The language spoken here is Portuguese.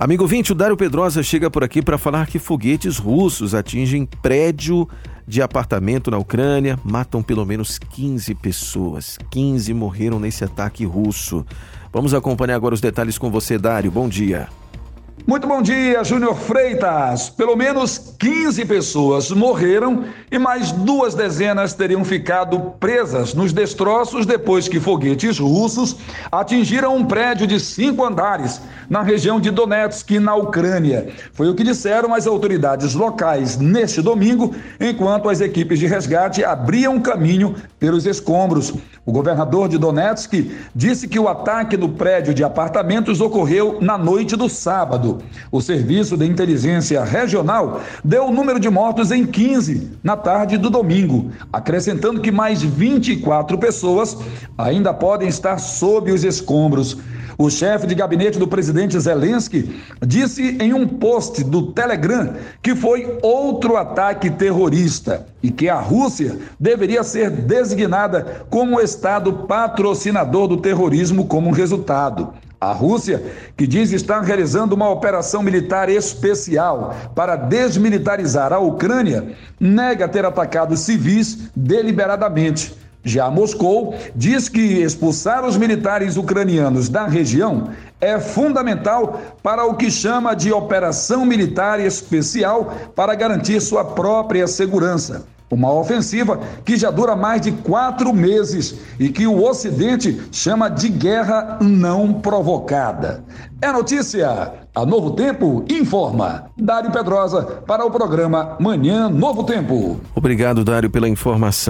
Amigo vinte, o Dário Pedrosa chega por aqui para falar que foguetes russos atingem prédio de apartamento na Ucrânia, matam pelo menos 15 pessoas. 15 morreram nesse ataque russo. Vamos acompanhar agora os detalhes com você, Dário. Bom dia. Muito bom dia, Júnior Freitas. Pelo menos 15 pessoas morreram e mais duas dezenas teriam ficado presas nos destroços depois que foguetes russos atingiram um prédio de cinco andares na região de Donetsk, na Ucrânia. Foi o que disseram as autoridades locais neste domingo, enquanto as equipes de resgate abriam caminho pelos escombros. O governador de Donetsk disse que o ataque no prédio de apartamentos ocorreu na noite do sábado. O Serviço de Inteligência Regional deu o número de mortos em 15 na tarde do domingo, acrescentando que mais 24 pessoas ainda podem estar sob os escombros. O chefe de gabinete do presidente Zelensky disse em um post do Telegram que foi outro ataque terrorista e que a Rússia deveria ser designada como Estado patrocinador do terrorismo como resultado. A Rússia, que diz estar realizando uma operação militar especial para desmilitarizar a Ucrânia, nega ter atacado civis deliberadamente. Já Moscou diz que expulsar os militares ucranianos da região é fundamental para o que chama de operação militar especial para garantir sua própria segurança. Uma ofensiva que já dura mais de quatro meses e que o Ocidente chama de guerra não provocada. É notícia. A Novo Tempo informa. Dário Pedrosa para o programa Manhã Novo Tempo. Obrigado, Dário, pela informação.